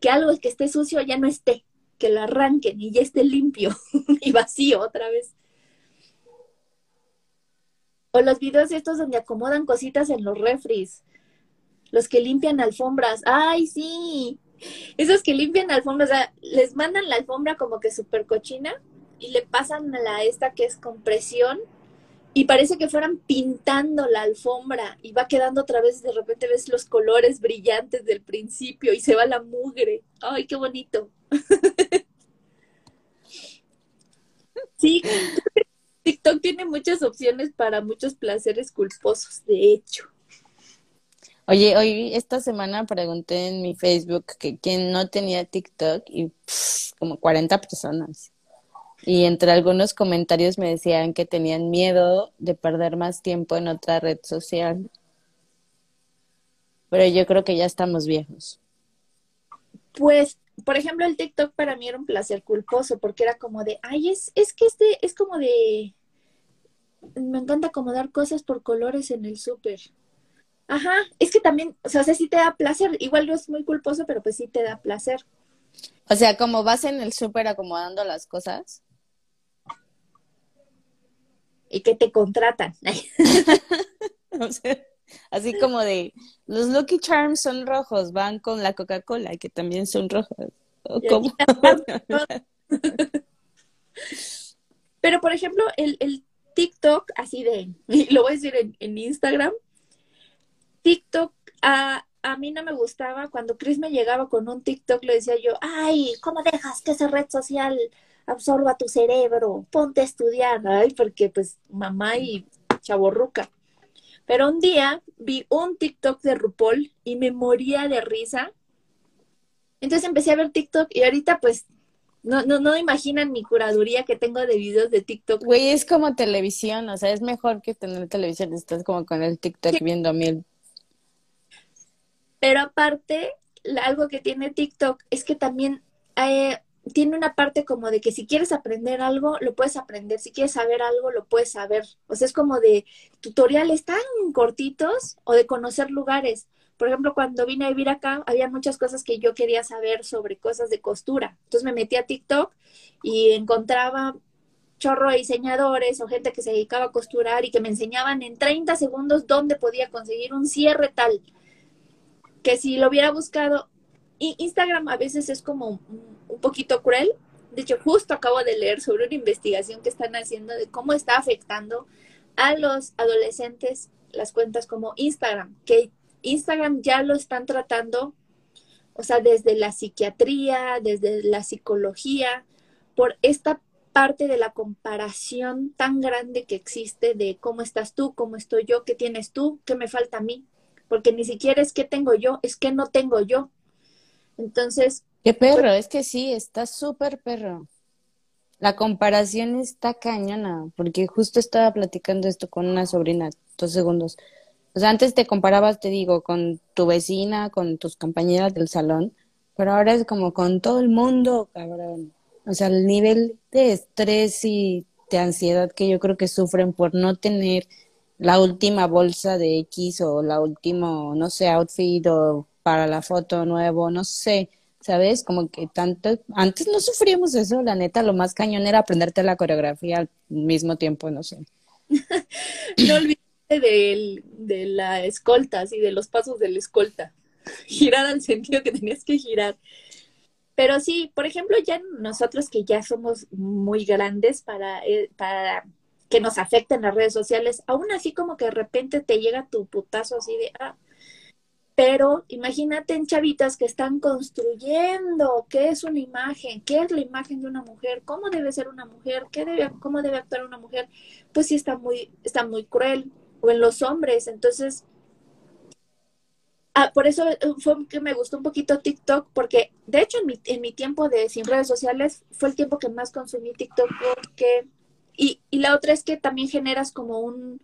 que algo que esté sucio ya no esté, que lo arranquen y ya esté limpio <laughs> y vacío otra vez. O los videos estos donde acomodan cositas en los refris. Los que limpian alfombras. ¡Ay, sí! Esos que limpian alfombras, o sea, les mandan la alfombra como que súper cochina y le pasan a la esta que es compresión y parece que fueran pintando la alfombra y va quedando otra vez, de repente ves los colores brillantes del principio y se va la mugre. ¡Ay, qué bonito! <laughs> sí, TikTok tiene muchas opciones para muchos placeres culposos, de hecho. Oye, hoy esta semana pregunté en mi Facebook que quién no tenía TikTok y como 40 personas. Y entre algunos comentarios me decían que tenían miedo de perder más tiempo en otra red social. Pero yo creo que ya estamos viejos. Pues, por ejemplo, el TikTok para mí era un placer culposo porque era como de, ay, es, es que este es como de, me encanta acomodar cosas por colores en el súper. Ajá, es que también, o sea, sí te da placer, igual no es muy culposo, pero pues sí te da placer. O sea, como vas en el súper acomodando las cosas y que te contratan. <laughs> así como de, los Lucky Charms son rojos, van con la Coca-Cola, que también son rojos. Pero, por ejemplo, el, el, TikTok, así de, <laughs> lo voy a decir en, en Instagram, TikTok a, a mí no me gustaba, cuando Chris me llegaba con un TikTok, le decía yo, ay, ¿cómo dejas que esa red social absorba tu cerebro, ponte a estudiar, ay, porque pues mamá y chaborruca. Pero un día vi un TikTok de RuPaul y me moría de risa. Entonces empecé a ver TikTok y ahorita pues no, no, no imaginan mi curaduría que tengo de videos de TikTok. Güey, es como televisión, o sea, es mejor que tener televisión, estás como con el TikTok viendo mil. Pero aparte, algo que tiene TikTok es que también eh, tiene una parte como de que si quieres aprender algo, lo puedes aprender, si quieres saber algo, lo puedes saber. O sea, es como de tutoriales tan cortitos o de conocer lugares. Por ejemplo, cuando vine a vivir acá, había muchas cosas que yo quería saber sobre cosas de costura. Entonces me metí a TikTok y encontraba chorro de diseñadores o gente que se dedicaba a costurar y que me enseñaban en 30 segundos dónde podía conseguir un cierre tal. Que si lo hubiera buscado, Instagram a veces es como poquito cruel. De hecho, justo acabo de leer sobre una investigación que están haciendo de cómo está afectando a los adolescentes las cuentas como Instagram, que Instagram ya lo están tratando, o sea, desde la psiquiatría, desde la psicología, por esta parte de la comparación tan grande que existe de cómo estás tú, cómo estoy yo, qué tienes tú, qué me falta a mí, porque ni siquiera es qué tengo yo, es que no tengo yo. Entonces... Qué perro, es que sí, está súper perro. La comparación está cañona, porque justo estaba platicando esto con una sobrina, dos segundos. O sea, antes te comparabas, te digo, con tu vecina, con tus compañeras del salón, pero ahora es como con todo el mundo, cabrón. O sea, el nivel de estrés y de ansiedad que yo creo que sufren por no tener la última bolsa de X o la última, no sé, outfit o para la foto nuevo, no sé, ¿sabes? Como que tanto, antes no sufríamos eso, la neta, lo más cañón era aprenderte la coreografía al mismo tiempo, no sé. <laughs> no olvides de, la escolta, así, de los pasos de la escolta. Girar al sentido que tenías que girar. Pero sí, por ejemplo, ya nosotros que ya somos muy grandes para, eh, para que nos afecten las redes sociales, aún así como que de repente te llega tu putazo así de, ah, pero imagínate en chavitas que están construyendo qué es una imagen, qué es la imagen de una mujer, cómo debe ser una mujer, qué debe, cómo debe actuar una mujer, pues sí está muy, está muy cruel. O en los hombres, entonces Ah, por eso eh, fue que me gustó un poquito TikTok, porque de hecho en mi, en mi tiempo de sin redes sociales fue el tiempo que más consumí TikTok, porque, y, y la otra es que también generas como un,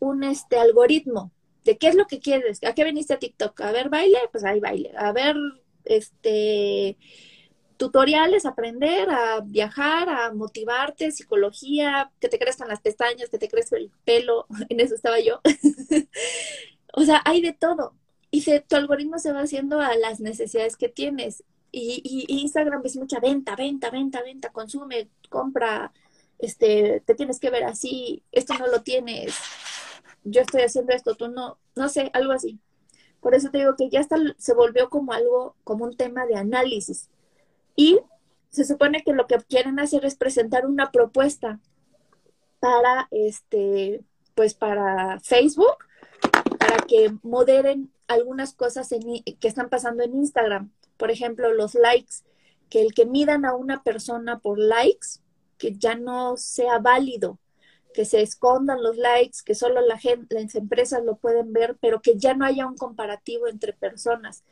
un este algoritmo de qué es lo que quieres, a qué viniste a TikTok, a ver baile, pues ahí baile, a ver este tutoriales, aprender a viajar, a motivarte, psicología, que te crezcan las pestañas, que te crezca el pelo, <laughs> en eso estaba yo. <laughs> o sea, hay de todo. Y tu algoritmo se va haciendo a las necesidades que tienes. Y, y, Instagram es mucha venta, venta, venta, venta, consume, compra, este, te tienes que ver así, esto no lo tienes, yo estoy haciendo esto, tú no, no sé, algo así. Por eso te digo que ya se volvió como algo, como un tema de análisis. Y se supone que lo que quieren hacer es presentar una propuesta para este, pues para Facebook, para que moderen algunas cosas que están pasando en Instagram. Por ejemplo, los likes, que el que midan a una persona por likes, que ya no sea válido, que se escondan los likes, que solo la gente, las empresas lo pueden ver, pero que ya no haya un comparativo entre personas.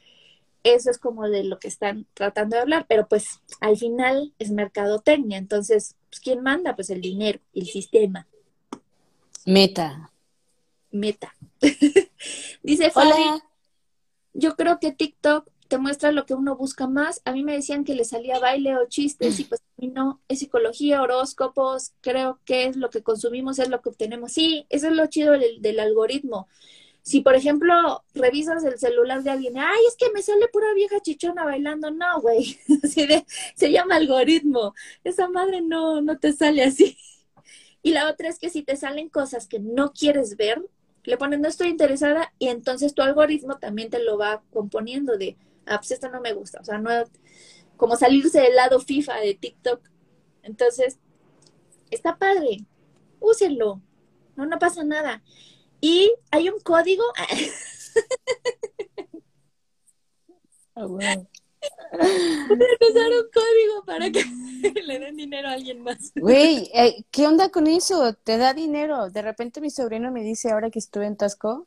Eso es como de lo que están tratando de hablar, pero pues al final es mercadotecnia, entonces, pues, ¿quién manda? Pues el dinero, el sistema. Meta. Meta. <laughs> Dice Fabi, yo creo que TikTok te muestra lo que uno busca más. A mí me decían que le salía baile o chistes y pues a no, es psicología, horóscopos, creo que es lo que consumimos, es lo que obtenemos. Sí, eso es lo chido del, algoritmo. Si, por ejemplo, revisas el celular de alguien, ay, es que me sale pura vieja chichona bailando, no, güey, <laughs> se llama algoritmo. Esa madre no, no te sale así. Y la otra es que si te salen cosas que no quieres ver, le pones no estoy interesada y entonces tu algoritmo también te lo va componiendo de, ah, pues esto no me gusta, o sea, no, como salirse del lado FIFA de TikTok. Entonces, está padre, úsenlo, no, no pasa nada. Y hay un código. <laughs> oh, usar un código para que <laughs> le den dinero a alguien más. Güey, eh, ¿qué onda con eso? Te da dinero. De repente mi sobrino me dice, ahora que estuve en Tasco,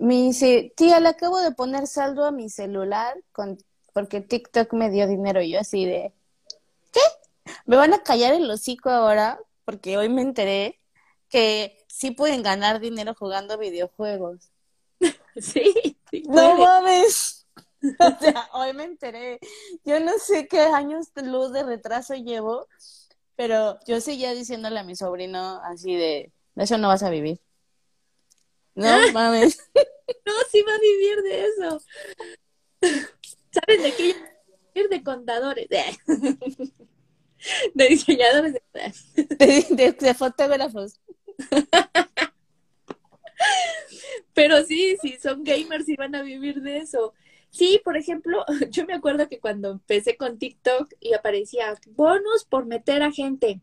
me dice, tía, le acabo de poner saldo a mi celular con, porque TikTok me dio dinero. Y yo así de, ¿qué? ¿Me van a callar el hocico ahora? Porque hoy me enteré que sí pueden ganar dinero jugando videojuegos. <laughs> Sí, sí <laughs> No mames. <laughs> O sea, hoy me enteré. Yo no sé qué años de luz de retraso llevo, pero yo seguía diciéndole a mi sobrino así de, eso no vas a vivir. No mames. <laughs> No, sí va a vivir de eso. ¿Sabes de qué? Vivir de contadores. <laughs> De diseñadores de, de fotógrafos. Pero sí, sí, son gamers y van a vivir de eso. Sí, por ejemplo, <laughs> yo me acuerdo que cuando empecé con TikTok y aparecía bonus por meter a gente.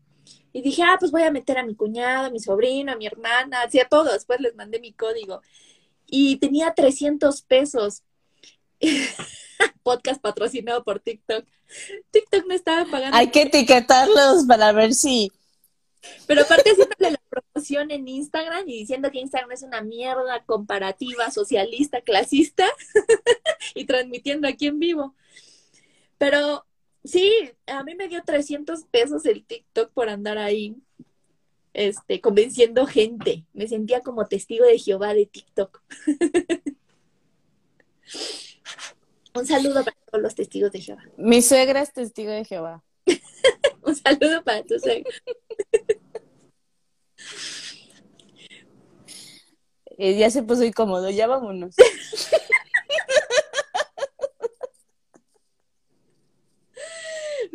Y dije, ah, pues voy a meter a mi cuñado, a mi sobrino, a mi hermana, así a todos. Después les mandé mi código. Y tenía 300 pesos. <laughs> Podcast patrocinado por TikTok. TikTok me estaba pagando. Hay que etiquetarlos para ver si. Pero aparte haciéndole la promoción en Instagram y diciendo que Instagram es una mierda comparativa, socialista, clasista <laughs> y transmitiendo aquí en vivo. Pero sí, a mí me dio 300 pesos el TikTok por andar ahí este, convenciendo gente. Me sentía como testigo de Jehová de TikTok. <laughs> Un saludo para todos los testigos de Jehová. Mi suegra es testigo de Jehová. <laughs> Un saludo para tu suegra. <laughs> Eh, ya se puso incómodo, ya vámonos.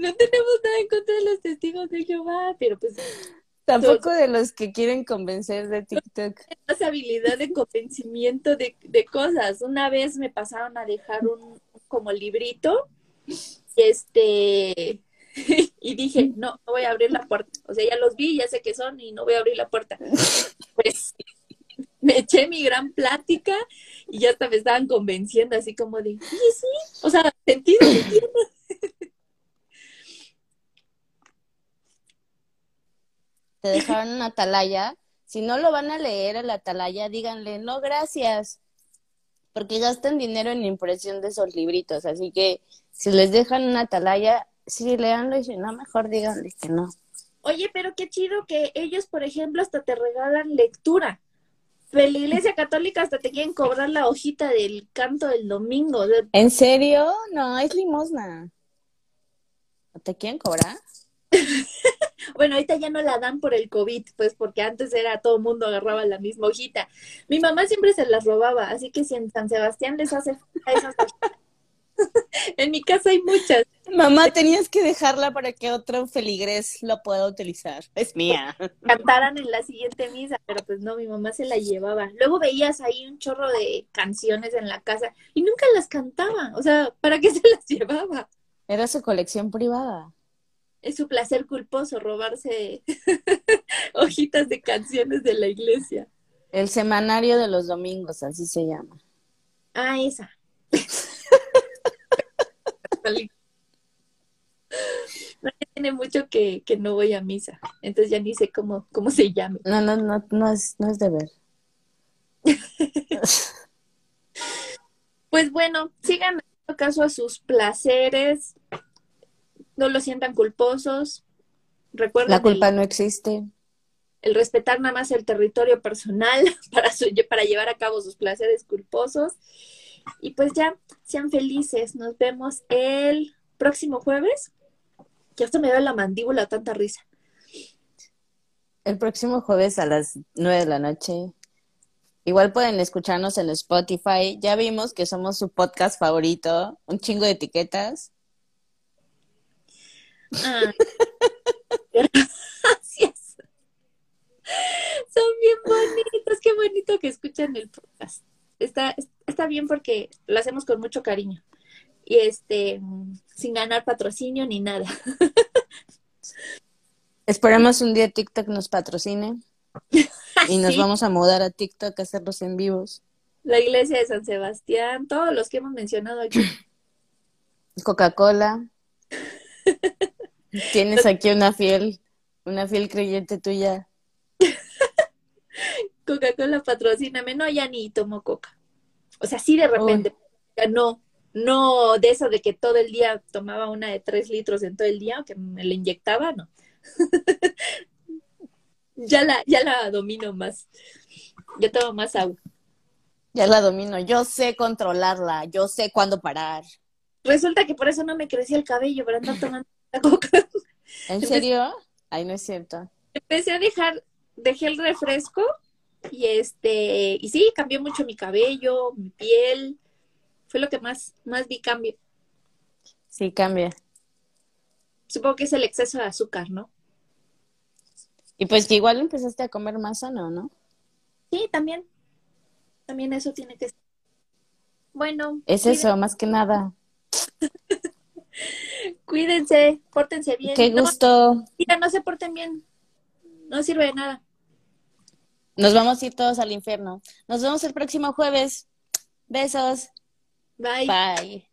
No tenemos nada en contra de los testigos de Jehová, pero pues Tampoco de los que quieren convencer de TikTok. más habilidad de convencimiento de, de cosas. Una vez me pasaron a dejar un como librito, este, <laughs> y dije, no, no voy a abrir la puerta. O sea, ya los vi, ya sé qué son y no voy a abrir la puerta. Pues <laughs> me eché mi gran plática y ya hasta me estaban convenciendo así como de, sí, sí, o sea, sentido entiendo. Te dejaron una atalaya. Si no lo van a leer a la atalaya, díganle, no, gracias. Porque gastan dinero en impresión de esos libritos. Así que si les dejan una atalaya, sí, leanlo y si no, mejor díganle que no. Oye, pero qué chido que ellos, por ejemplo, hasta te regalan lectura. Pero la iglesia católica hasta te quieren cobrar la hojita del canto del domingo. ¿En serio? No, es limosna. ¿No te quieren cobrar? <laughs> Bueno, ahorita ya no la dan por el COVID, pues porque antes era todo el mundo agarraba la misma hojita. Mi mamá siempre se las robaba, así que si en San Sebastián les hace falta esas <laughs> en mi casa hay muchas. Mamá, tenías que dejarla para que otro feligrés lo pueda utilizar. Es mía. <laughs> Cantaran en la siguiente misa, pero pues no, mi mamá se la llevaba. Luego veías ahí un chorro de canciones en la casa y nunca las cantaba. O sea, ¿para qué se las llevaba? Era su colección privada. Es su placer culposo robarse <laughs> hojitas de canciones de la iglesia. El semanario de los domingos, así se llama. Ah, esa. <laughs> No, tiene mucho que, que no voy a misa, entonces ya ni sé cómo, cómo se llame. No, no, no, no es, no es deber. <laughs> Pues bueno, sigan haciendo caso a sus placeres, no lo sientan culposos. Recuerden La culpa el, no existe. el respetar nada más el territorio personal <laughs> para, su- para llevar a cabo sus placeres culposos. Y pues ya, sean felices. Nos vemos el próximo jueves. Que hasta me da la mandíbula tanta risa. El próximo jueves a las nueve de la noche. Igual pueden escucharnos en Spotify. Ya vimos que somos su podcast favorito. Un chingo de etiquetas. Ay, <laughs> gracias. Son bien bonitos. Qué bonito que escuchan el podcast. Está, está bien porque lo hacemos con mucho cariño. Y este, sin ganar patrocinio ni nada. <laughs> Esperemos un día TikTok nos patrocine. <laughs> Y nos Sí. vamos a mudar a TikTok a hacerlos en vivos. La iglesia de San Sebastián, todos los que hemos mencionado aquí. Coca-Cola. Tienes aquí una fiel, una fiel creyente tuya. <laughs> Coca-Cola patrocíname. No, ya ni tomo coca. O sea, sí de repente. No, no de eso de que todo el día tomaba una de tres litros en todo el día, o que me la inyectaba, no. <laughs> ya la, ya la domino más. Yo tomo más agua. Ya la domino. Yo sé controlarla. Yo sé cuándo parar. Resulta que por eso no me crecía el cabello, para andar tomando la <laughs> coca. ¿En serio? Ay, no es cierto. Empecé a dejar, dejé el refresco y este, y sí, cambió mucho mi cabello, mi piel. Fue lo que más, más vi cambio. Sí, cambia. Supongo que es el exceso de azúcar, ¿no? Y pues que igual empezaste a comer más sano, ¿no? Sí, también. También eso tiene que ser. Bueno, Es eso, más que nada. <laughs> Cuídense, pórtense bien. Qué gusto. mira, no se porten bien. No sirve de nada. Nos vamos a ir todos al infierno. Nos vemos el próximo jueves. Besos. Bye. Bye.